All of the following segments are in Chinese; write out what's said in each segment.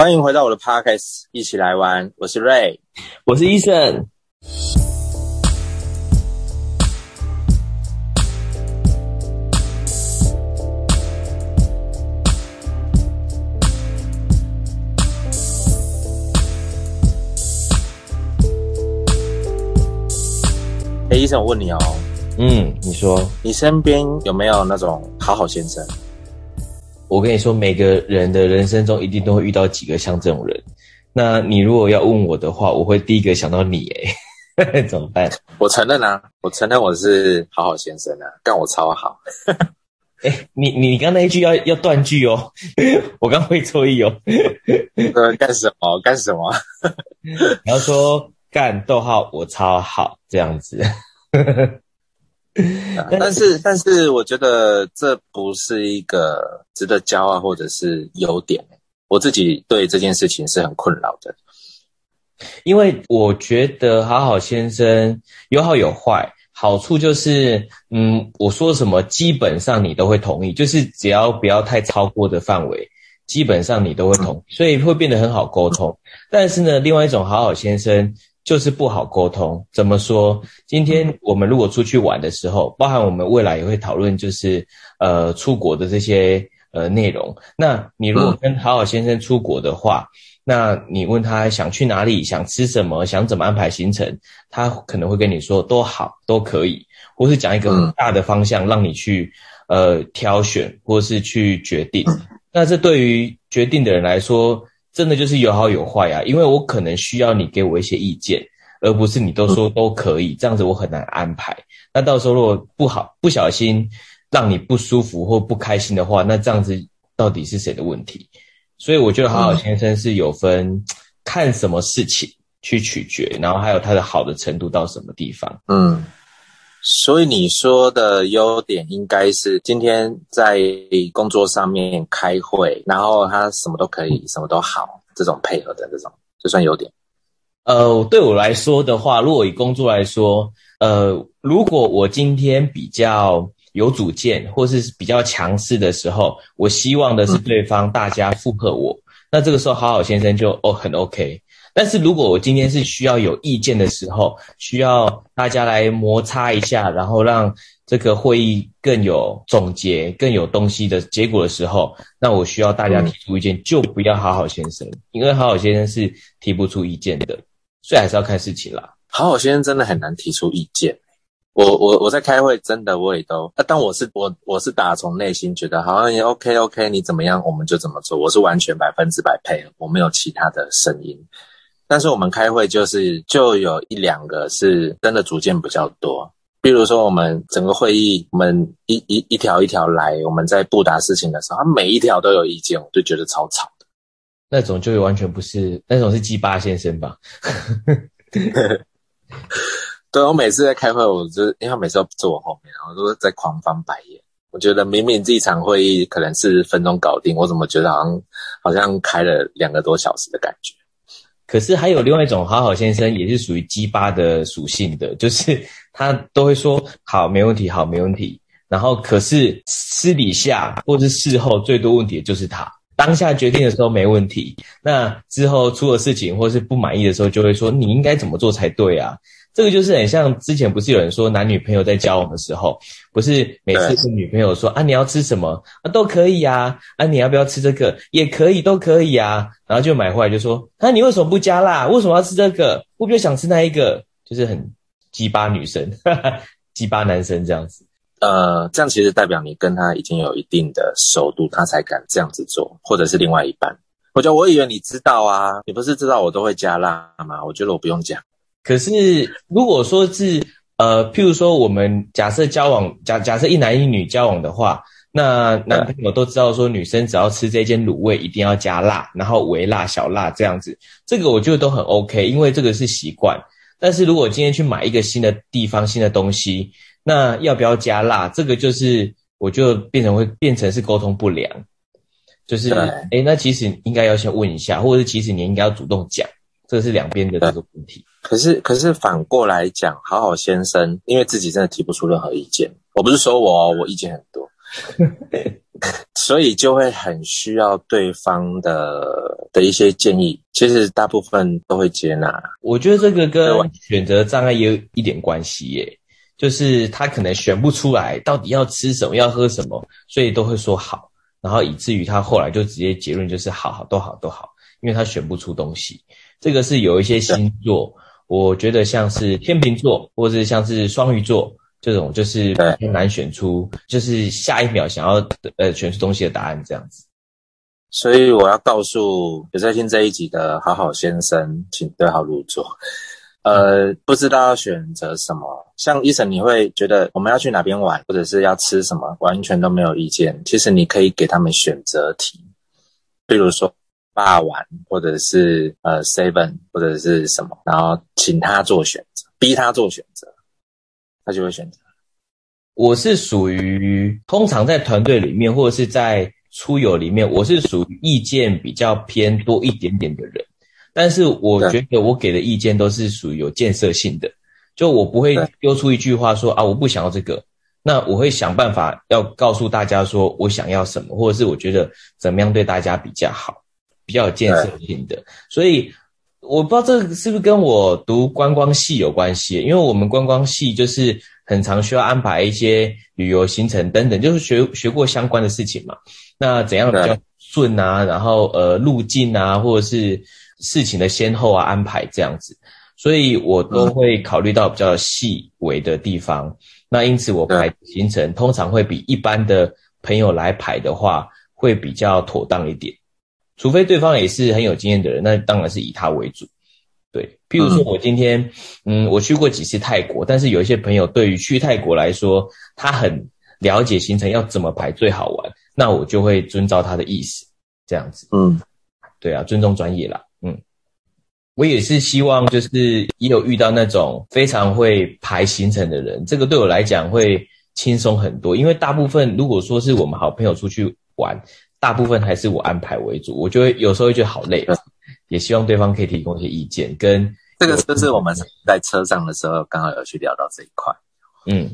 欢迎回到我的 podcast，一起来玩。我是 Ray，我是医生。哎，医生，我问你哦，嗯，你说，你身边有没有那种好好先生？我跟你说，每个人的人生中一定都会遇到几个像这种人。那你如果要问我的话，我会第一个想到你，哎，怎么办？我承认啊，我承认我是好好先生啊，干我超好。哎，你你刚那一句要要断句哦，我刚会错意哦。呃，干什么？干什么？你要说干逗号，我超好这样子。但是，但是，我觉得这不是一个值得骄傲或者是优点。我自己对这件事情是很困扰的，因为我觉得好好先生有好有坏，好处就是，嗯，我说什么基本上你都会同意，就是只要不要太超过的范围，基本上你都会同意，所以会变得很好沟通。但是呢，另外一种好好先生。就是不好沟通。怎么说？今天我们如果出去玩的时候，包含我们未来也会讨论，就是呃出国的这些呃内容。那你如果跟好好先生出国的话，那你问他想去哪里，想吃什么，想怎么安排行程，他可能会跟你说都好，都可以，或是讲一个很大的方向让你去呃挑选，或是去决定。那这对于决定的人来说。真的就是有好有坏啊，因为我可能需要你给我一些意见，而不是你都说都可以，这样子我很难安排。那到时候如果不好不小心让你不舒服或不开心的话，那这样子到底是谁的问题？所以我觉得好好先生是有分看什么事情去取决，然后还有他的好的程度到什么地方。嗯。所以你说的优点应该是今天在工作上面开会，然后他什么都可以，什么都好，这种配合的这种，就算优点。呃，对我来说的话，如果以工作来说，呃，如果我今天比较有主见或是比较强势的时候，我希望的是对方大家附和我，那这个时候好好先生就哦很 OK。但是如果我今天是需要有意见的时候，需要大家来摩擦一下，然后让这个会议更有总结、更有东西的结果的时候，那我需要大家提出意见，就不要好好先生，因为好好先生是提不出意见的，所以还是要看事情啦。好好先生真的很难提出意见。我我我在开会，真的我也都啊，但我是我我是打从内心觉得好像也 OK OK，你怎么样我们就怎么做，我是完全百分之百配合，我没有其他的声音。但是我们开会就是就有一两个是真的主见比较多，比如说我们整个会议，我们一一一条一条来，我们在布达事情的时候，他每一条都有意见，我就觉得超吵的。那种就完全不是那种是鸡巴先生吧？对，我每次在开会，我就因为他每次都坐我后面，然后都在狂翻白眼。我觉得明明这一场会议可能是分钟搞定，我怎么觉得好像好像开了两个多小时的感觉？可是还有另外一种好好先生，也是属于鸡巴的属性的，就是他都会说好没问题，好没问题。然后可是私底下或是事后最多问题的就是他当下决定的时候没问题，那之后出了事情或是不满意的时候，就会说你应该怎么做才对啊。这个就是很像之前不是有人说男女朋友在交往的时候，不是每次跟女朋友说啊你要吃什么啊都可以呀，啊你要不要吃这个也可以都可以啊，然后就买回来就说啊你为什么不加辣？为什么要吃这个？我比较想吃那一个，就是很鸡巴女生，鸡巴男生这样子。呃，这样其实代表你跟他已经有一定的熟度，他才敢这样子做，或者是另外一半。我觉得我以为你知道啊，你不是知道我都会加辣吗？我觉得我不用讲。可是，如果说是呃，譬如说，我们假设交往，假假设一男一女交往的话，那男朋友都知道说，女生只要吃这间卤味，一定要加辣，然后微辣、小辣这样子，这个我觉得都很 OK，因为这个是习惯。但是如果今天去买一个新的地方、新的东西，那要不要加辣？这个就是我就变成会变成是沟通不良，就是哎，那其实应该要先问一下，或者是其实你应该要主动讲。这是两边的这个问题，可是可是反过来讲，好好先生因为自己真的提不出任何意见，我不是说我我意见很多，所以就会很需要对方的的一些建议。其实大部分都会接纳。我觉得这个跟选择障碍也有一点关系耶，就是他可能选不出来到底要吃什么、要喝什么，所以都会说好，然后以至于他后来就直接结论就是好好都好都好，因为他选不出东西。这个是有一些星座，我觉得像是天秤座，或者像是双鱼座。这种就是很难选出，就是下一秒想要呃选出东西的答案这样子。所以我要告诉有在听这一集的好好先生，请对号入座。呃，不知道要选择什么，像医生，你会觉得我们要去哪边玩，或者是要吃什么，完全都没有意见。其实你可以给他们选择题，比如说霸王，或者是呃 seven，或者是什么，然后请他做选择，逼他做选择。他就会选择。我是属于通常在团队里面或者是在出游里面，我是属于意见比较偏多一点点的人。但是我觉得我给的意见都是属于有建设性的，就我不会丢出一句话说啊我不想要这个，那我会想办法要告诉大家说我想要什么，或者是我觉得怎么样对大家比较好，比较有建设性的。所以。我不知道这个是不是跟我读观光系有关系，因为我们观光系就是很常需要安排一些旅游行程等等，就是学学过相关的事情嘛。那怎样比较顺啊？然后呃路径啊，或者是事情的先后啊安排这样子，所以我都会考虑到比较细微的地方。那因此我排行程通常会比一般的朋友来排的话，会比较妥当一点。除非对方也是很有经验的人，那当然是以他为主。对，譬如说我今天，嗯，我去过几次泰国，但是有一些朋友对于去泰国来说，他很了解行程要怎么排最好玩，那我就会遵照他的意思，这样子。嗯，对啊，尊重专业啦。嗯，我也是希望就是也有遇到那种非常会排行程的人，这个对我来讲会轻松很多，因为大部分如果说是我们好朋友出去玩。大部分还是我安排为主，我就会有时候会觉得好累，也希望对方可以提供一些意见。跟这个就是我们在车上的时候刚好有去聊到这一块，嗯，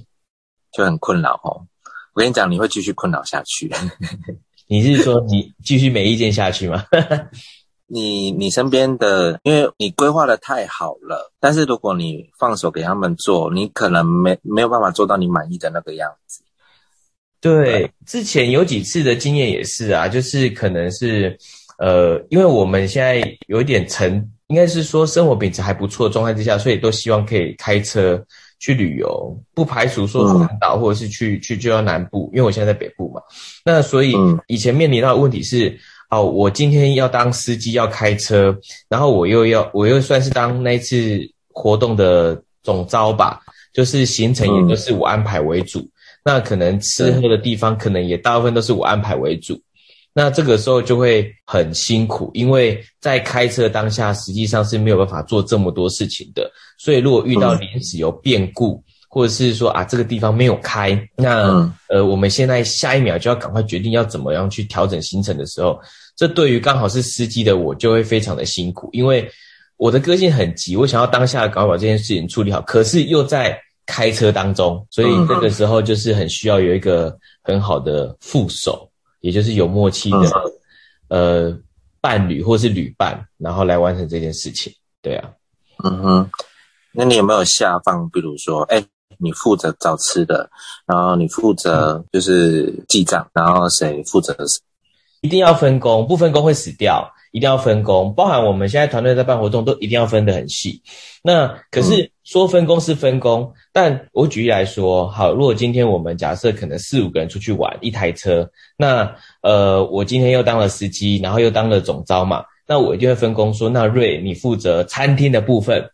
就很困扰哦。我跟你讲，你会继续困扰下去。你是说你继续没意见下去吗？你你身边的，因为你规划的太好了，但是如果你放手给他们做，你可能没没有办法做到你满意的那个样子。对，之前有几次的经验也是啊，就是可能是，呃，因为我们现在有一点成，应该是说生活品质还不错的状态之下，所以都希望可以开车去旅游，不排除说环岛或者是去去就要南部，因为我现在在北部嘛。那所以以前面临到的问题是，哦，我今天要当司机要开车，然后我又要我又算是当那次活动的总招吧，就是行程也都是我安排为主。那可能吃喝的地方，可能也大部分都是我安排为主。那这个时候就会很辛苦，因为在开车当下，实际上是没有办法做这么多事情的。所以如果遇到临时有变故，或者是说啊这个地方没有开，那呃我们现在下一秒就要赶快决定要怎么样去调整行程的时候，这对于刚好是司机的我就会非常的辛苦，因为我的个性很急，我想要当下赶快把这件事情处理好，可是又在。开车当中，所以这个时候就是很需要有一个很好的副手，也就是有默契的呃伴侣或是旅伴，然后来完成这件事情。对啊，嗯哼，那你有没有下放？比如说，哎，你负责找吃的，然后你负责就是记账，然后谁负责？一定要分工，不分工会死掉。一定要分工，包含我们现在团队在办活动，都一定要分得很细。那可是说分工是分工，但我举例来说，好，如果今天我们假设可能四五个人出去玩一台车，那呃，我今天又当了司机，然后又当了总招嘛，那我一定会分工说，那瑞你负责餐厅的部分，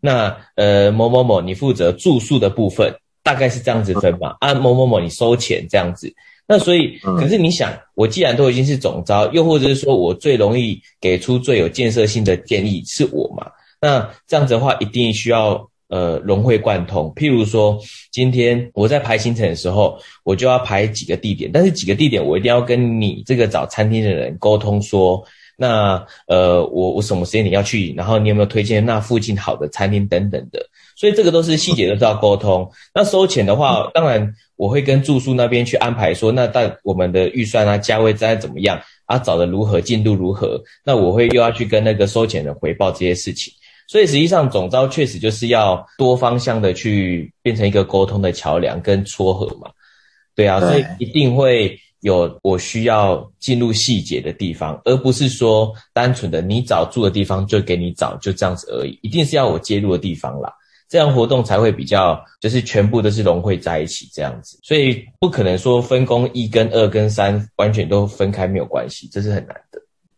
那呃某某某你负责住宿的部分，大概是这样子分嘛？啊某某某你收钱这样子。那所以，可是你想，我既然都已经是总招，又或者是说我最容易给出最有建设性的建议是我嘛？那这样子的话，一定需要呃融会贯通。譬如说，今天我在排行程的时候，我就要排几个地点，但是几个地点我一定要跟你这个找餐厅的人沟通说，那呃，我我什么时间你要去？然后你有没有推荐那附近好的餐厅等等的？所以这个都是细节都是要沟通。那收钱的话，当然我会跟住宿那边去安排说，那但我们的预算啊、价位在怎么样啊，找的如何，进度如何？那我会又要去跟那个收钱人回报这些事情。所以实际上总招确实就是要多方向的去变成一个沟通的桥梁跟撮合嘛。对啊，所以一定会。有我需要进入细节的地方，而不是说单纯的你找住的地方就给你找，就这样子而已。一定是要我介入的地方啦，这样活动才会比较就是全部都是融汇在一起这样子。所以不可能说分工一跟二跟三完全都分开没有关系，这是很难的。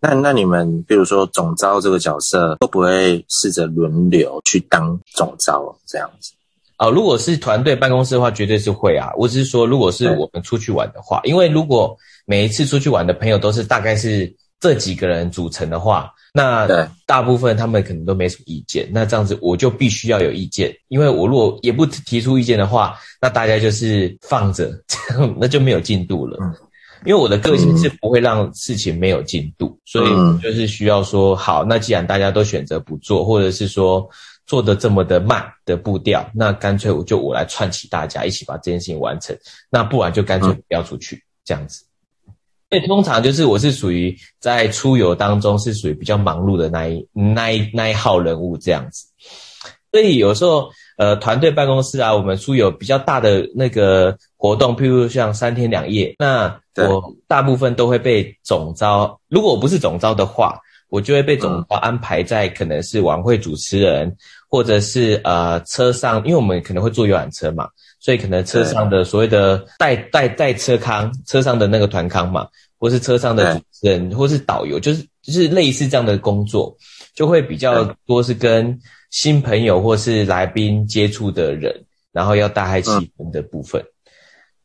那那你们比如说总招这个角色，会不会试着轮流去当总招这样子？啊，如果是团队办公室的话，绝对是会啊。我只是说，如果是我们出去玩的话，因为如果每一次出去玩的朋友都是大概是这几个人组成的话，那大部分他们可能都没什么意见。那这样子我就必须要有意见，因为我如果也不提出意见的话，那大家就是放着，这 样那就没有进度了。因为我的个性是不会让事情没有进度，所以就是需要说好。那既然大家都选择不做，或者是说。做的这么的慢的步调，那干脆我就我来串起大家一起把这件事情完成。那不然就干脆不要出去这样子。所以通常就是我是属于在出游当中是属于比较忙碌的那一那一那一号人物这样子。所以有时候呃团队办公室啊，我们出有比较大的那个活动，譬如像三天两夜，那我大部分都会被总招。如果我不是总招的话，我就会被总招安排在可能是晚会主持人。或者是呃车上，因为我们可能会坐游览车嘛，所以可能车上的所谓的带带带车康，车上的那个团康嘛，或是车上的主持人，或是导游，就是就是类似这样的工作，就会比较多是跟新朋友或是来宾接触的人，然后要大开气氛的部分。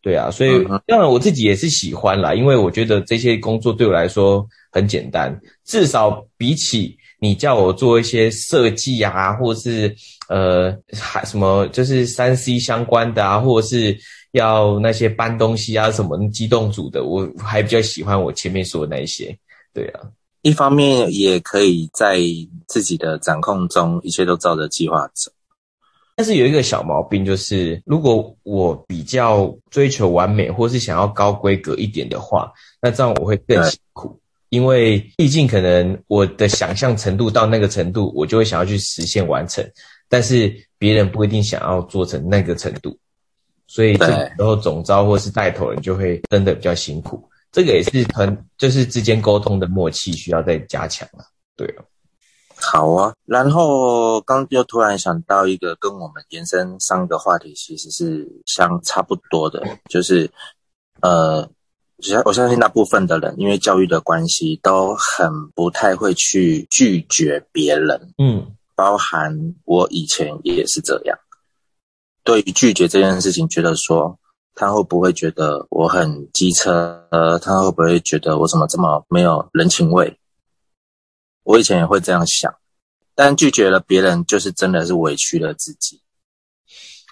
对啊，所以当然我自己也是喜欢啦，因为我觉得这些工作对我来说很简单，至少比起。你叫我做一些设计啊，或是呃，还什么就是三 C 相关的啊，或者是要那些搬东西啊，什么机动组的，我还比较喜欢我前面说的那一些。对啊，一方面也可以在自己的掌控中，一切都照着计划走。但是有一个小毛病，就是如果我比较追求完美，或是想要高规格一点的话，那这样我会更辛苦。因为毕竟可能我的想象程度到那个程度，我就会想要去实现完成，但是别人不一定想要做成那个程度，所以这时候总招或是带头人就会真的比较辛苦。这个也是团就是之间沟通的默契需要再加强了。对啊，好啊。然后刚又突然想到一个跟我们延伸上个话题其实是相差不多的，就是呃。我我相信大部分的人，因为教育的关系，都很不太会去拒绝别人。嗯，包含我以前也是这样。对于拒绝这件事情，觉得说他会不会觉得我很机车？呃，他会不会觉得我怎么这么没有人情味？我以前也会这样想，但拒绝了别人，就是真的是委屈了自己。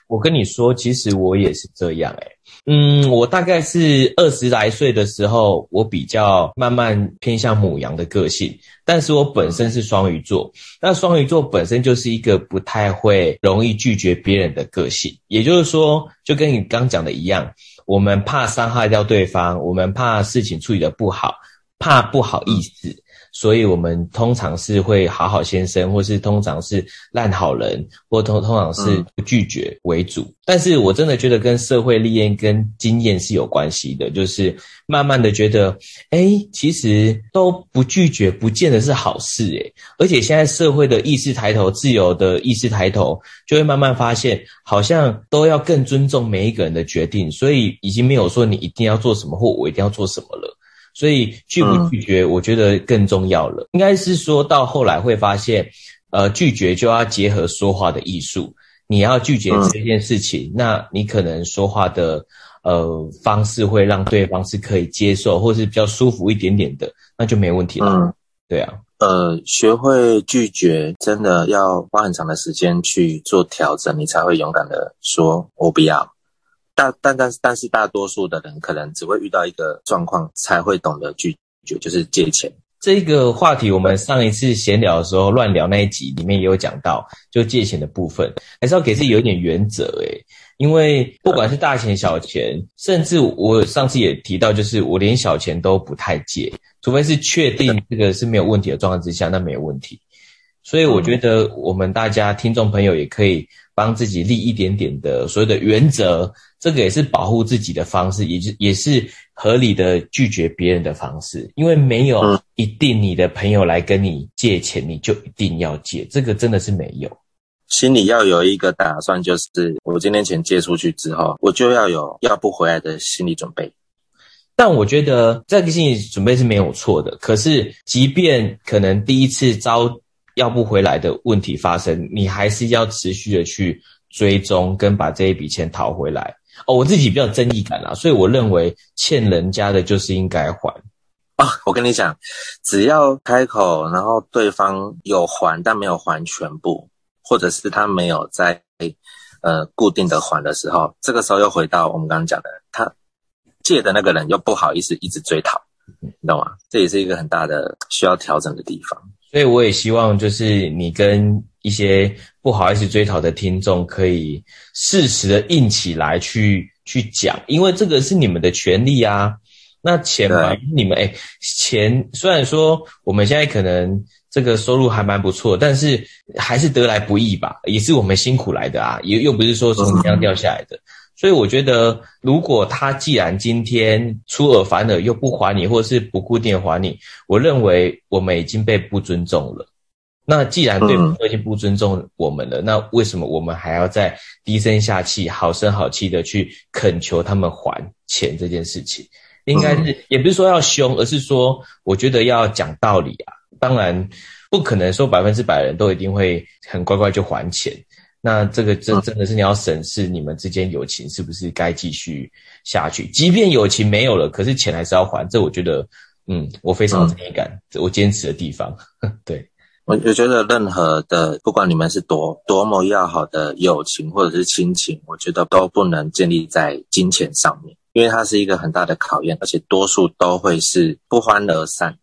我跟你说，其实我也是这样，诶嗯，我大概是二十来岁的时候，我比较慢慢偏向母羊的个性，但是我本身是双鱼座，那双鱼座本身就是一个不太会容易拒绝别人的个性，也就是说，就跟你刚讲的一样，我们怕伤害掉对方，我们怕事情处理的不好，怕不好意思。所以，我们通常是会好好先生，或是通常是烂好人，或通通常是拒绝为主。但是我真的觉得跟社会历练跟经验是有关系的，就是慢慢的觉得，哎，其实都不拒绝，不见得是好事，诶而且现在社会的意识抬头，自由的意识抬头，就会慢慢发现，好像都要更尊重每一个人的决定，所以已经没有说你一定要做什么，或我一定要做什么了。所以拒不拒绝，我觉得更重要了。应该是说到后来会发现，呃，拒绝就要结合说话的艺术。你要拒绝这件事情，那你可能说话的呃方式会让对方是可以接受，或是比较舒服一点点的，那就没问题了。嗯对啊，呃，学会拒绝真的要花很长的时间去做调整，你才会勇敢的说“我不要”。但但但是但是大多数的人可能只会遇到一个状况才会懂得拒绝，就是借钱。这个话题，我们上一次闲聊的时候乱聊那一集里面也有讲到，就借钱的部分，还是要给自己有一点原则诶。因为不管是大钱小钱，甚至我上次也提到，就是我连小钱都不太借，除非是确定这个是没有问题的状况之下，那没有问题。所以我觉得我们大家听众朋友也可以帮自己立一点点的所谓的原则，这个也是保护自己的方式，也是也是合理的拒绝别人的方式。因为没有一定你的朋友来跟你借钱，你就一定要借，这个真的是没有。心里要有一个打算，就是我今天钱借出去之后，我就要有要不回来的心理准备。但我觉得这个心理准备是没有错的。可是，即便可能第一次遭要不回来的问题发生，你还是要持续的去追踪跟把这一笔钱讨回来。哦，我自己比较正义感啦，所以我认为欠人家的就是应该还。啊，我跟你讲，只要开口，然后对方有还，但没有还全部，或者是他没有在呃固定的还的时候，这个时候又回到我们刚刚讲的，他借的那个人又不好意思一直追讨，你懂吗？这也是一个很大的需要调整的地方。所以我也希望，就是你跟一些不好意思追讨的听众，可以适时的硬起来去去讲，因为这个是你们的权利啊。那钱嘛，你们哎，钱虽然说我们现在可能这个收入还蛮不错，但是还是得来不易吧，也是我们辛苦来的啊，也又不是说从天上掉下来的。所以我觉得，如果他既然今天出尔反尔又不还你，或者是不固定还你，我认为我们已经被不尊重了。那既然对方已经不尊重我们了，那为什么我们还要再低声下气、好声好气的去恳求他们还钱这件事情？应该是也不是说要凶，而是说我觉得要讲道理啊。当然不可能说百分之百人都一定会很乖乖就还钱。那这个真真的是你要审视你们之间友情是不是该继续下去？即便友情没有了，可是钱还是要还。这我觉得，嗯，我非常正义感，我坚持的地方。对我，我觉得任何的，不管你们是多多么要好的友情或者是亲情，我觉得都不能建立在金钱上面，因为它是一个很大的考验，而且多数都会是不欢而散。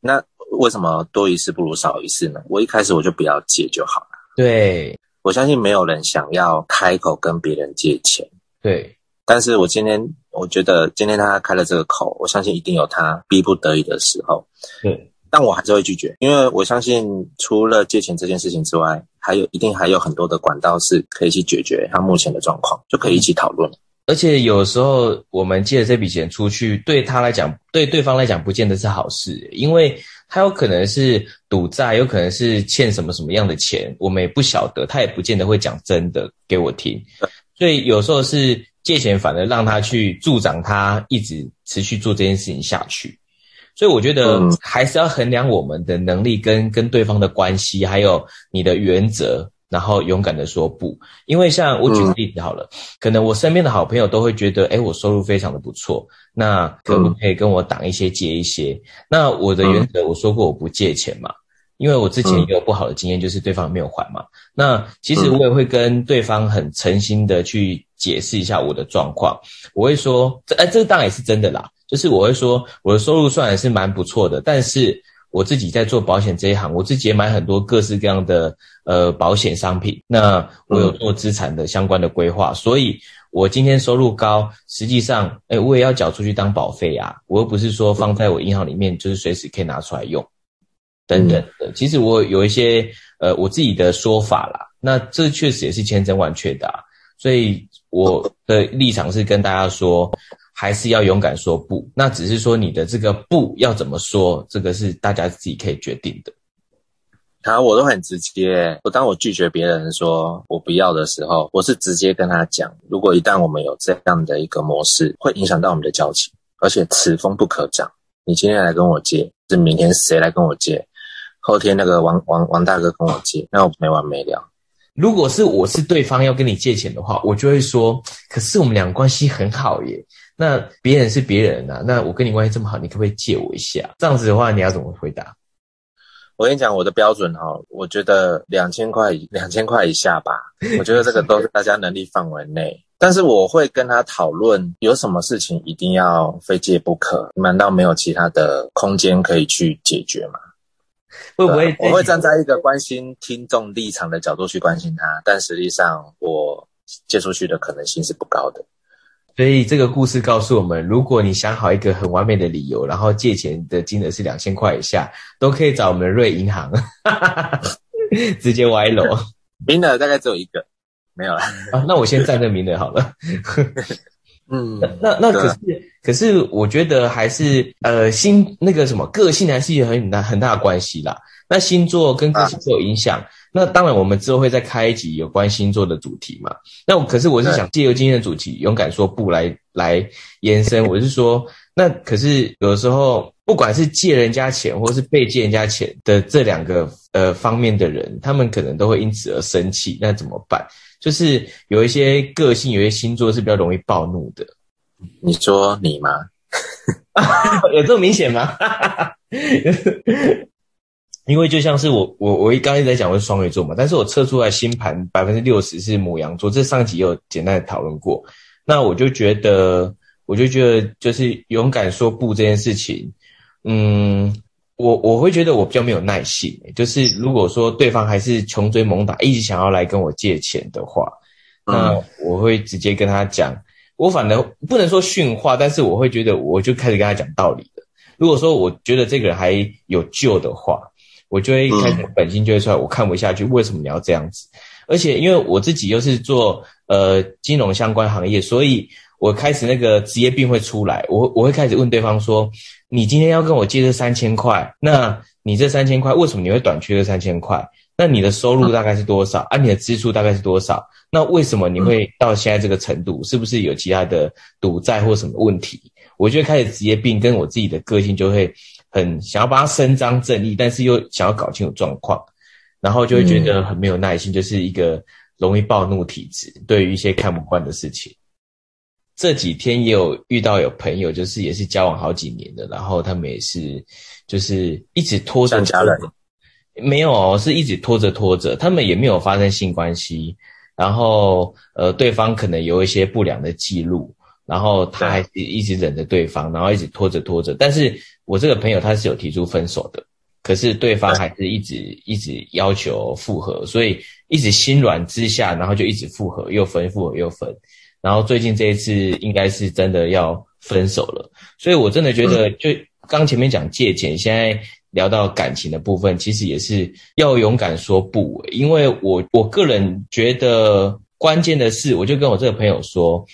那为什么多一事不如少一事呢？我一开始我就不要借就好了。对。我相信没有人想要开口跟别人借钱，对。但是我今天我觉得今天他开了这个口，我相信一定有他逼不得已的时候，对。但我还是会拒绝，因为我相信除了借钱这件事情之外，还有一定还有很多的管道是可以去解决他目前的状况，就可以一起讨论。而且有时候我们借这笔钱出去，对他来讲，对对方来讲，不见得是好事，因为。他有可能是赌债，有可能是欠什么什么样的钱，我们也不晓得，他也不见得会讲真的给我听，所以有时候是借钱，反而让他去助长他一直持续做这件事情下去。所以我觉得还是要衡量我们的能力跟跟对方的关系，还有你的原则。然后勇敢的说不，因为像我举个例子好了，可能我身边的好朋友都会觉得，哎，我收入非常的不错，那可不可以跟我挡一些借一些？那我的原则我说过我不借钱嘛，因为我之前也有不好的经验，就是对方没有还嘛。那其实我也会跟对方很诚心的去解释一下我的状况，我会说，这哎，这个当然也是真的啦，就是我会说我的收入算是蛮不错的，但是。我自己在做保险这一行，我自己也买很多各式各样的呃保险商品。那我有做资产的相关的规划，所以我今天收入高，实际上，哎，我也要缴出去当保费啊。我又不是说放在我银行里面，就是随时可以拿出来用，等等的。其实我有一些呃我自己的说法啦。那这确实也是千真万确的，所以我的立场是跟大家说。还是要勇敢说不，那只是说你的这个不要怎么说，这个是大家自己可以决定的。好，我都很直接。我当我拒绝别人说我不要的时候，我是直接跟他讲，如果一旦我们有这样的一个模式，会影响到我们的交情，而且此风不可长。你今天来跟我借，是明天谁来跟我借？后天那个王王王大哥跟我借，那我没完没了。如果是我是对方要跟你借钱的话，我就会说，可是我们两个关系很好耶。那别人是别人呐，那我跟你关系这么好，你可不可以借我一下？这样子的话，你要怎么回答？我跟你讲，我的标准哈，我觉得两千块两千块以下吧，我觉得这个都是大家能力范围内。但是我会跟他讨论，有什么事情一定要非借不可？难道没有其他的空间可以去解决吗？会不会？我会站在一个关心听众立场的角度去关心他，但实际上我借出去的可能性是不高的。所以这个故事告诉我们，如果你想好一个很完美的理由，然后借钱的金额是两千块以下，都可以找我们瑞银行，直接歪楼。名额大概只有一个，没有了。啊，那我先占这名额好了。嗯，那那可是可是，我觉得还是呃，星那个什么个性还是有很大很大的关系啦。那星座跟个性是有影响。那当然，我们之后会再开一集有关星座的主题嘛。那可是我是想借由今天的主题，勇敢说不来来延伸。我是说，那可是有时候，不管是借人家钱，或是被借人家钱的这两个呃方面的人，他们可能都会因此而生气。那怎么办？就是有一些个性，有些星座是比较容易暴怒的。你说你吗？有这么明显吗？因为就像是我我我一刚一直在讲我是双鱼座嘛，但是我测出来星盘百分之六十是母羊座，这上集有简单的讨论过。那我就觉得，我就觉得就是勇敢说不这件事情，嗯，我我会觉得我比较没有耐性，就是如果说对方还是穷追猛打，一直想要来跟我借钱的话，那我会直接跟他讲，我反正不能说训话，但是我会觉得我就开始跟他讲道理了。如果说我觉得这个人还有救的话。我就会开始本性就会出来，我看不下去，为什么你要这样子？而且因为我自己又是做呃金融相关行业，所以我开始那个职业病会出来。我我会开始问对方说：“你今天要跟我借这三千块，那你这三千块为什么你会短缺这三千块？那你的收入大概是多少？啊，你的支出大概是多少？那为什么你会到现在这个程度？是不是有其他的赌债或什么问题？”我就开始职业病跟我自己的个性就会。很想要帮他伸张正义，但是又想要搞清楚状况，然后就会觉得很没有耐心，就是一个容易暴怒体质。对于一些看不惯的事情，这几天也有遇到有朋友，就是也是交往好几年的，然后他们也是就是一直拖着家人，没有是一直拖着拖着，他们也没有发生性关系，然后呃对方可能有一些不良的记录。然后他还一直忍着对方，然后一直拖着拖着。但是我这个朋友他是有提出分手的，可是对方还是一直一直要求复合，所以一直心软之下，然后就一直复合，又分复合又分。然后最近这一次应该是真的要分手了，所以我真的觉得，就刚前面讲借钱，现在聊到感情的部分，其实也是要勇敢说不，因为我我个人觉得关键的是，我就跟我这个朋友说。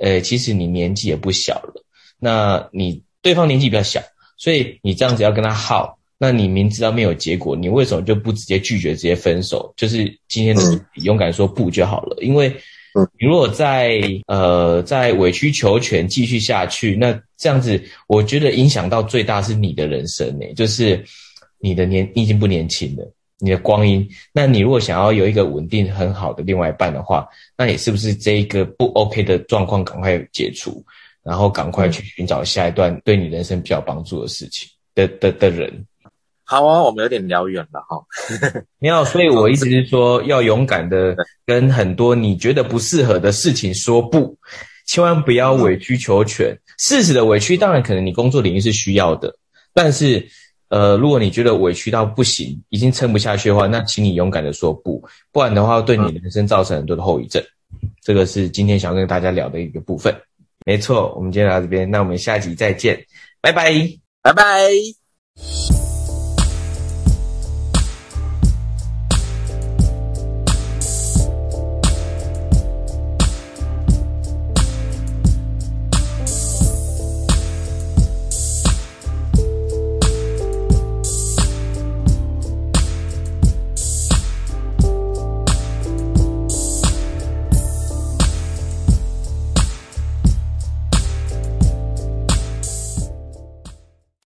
呃，其实你年纪也不小了，那你对方年纪比较小，所以你这样子要跟他耗，那你明知道没有结果，你为什么就不直接拒绝，直接分手？就是今天的勇敢说不就好了？因为你如果在呃在委曲求全继续下去，那这样子我觉得影响到最大是你的人生呢，就是你的年你已经不年轻了。你的光阴，那你如果想要有一个稳定很好的另外一半的话，那你是不是这一个不 OK 的状况赶快解除，然后赶快去寻找下一段对你人生比较帮助的事情的的的人？好啊，我们有点聊远了哈。没有，所以我一直是说要勇敢的 跟很多你觉得不适合的事情说不，千万不要委曲求全。事实的委屈，当然可能你工作领域是需要的，但是。呃，如果你觉得委屈到不行，已经撑不下去的话，那请你勇敢的说不，不然的话对你人生造成很多的后遗症。这个是今天想跟大家聊的一个部分。没错，我们今天聊到这边，那我们下集再见，拜拜，拜拜。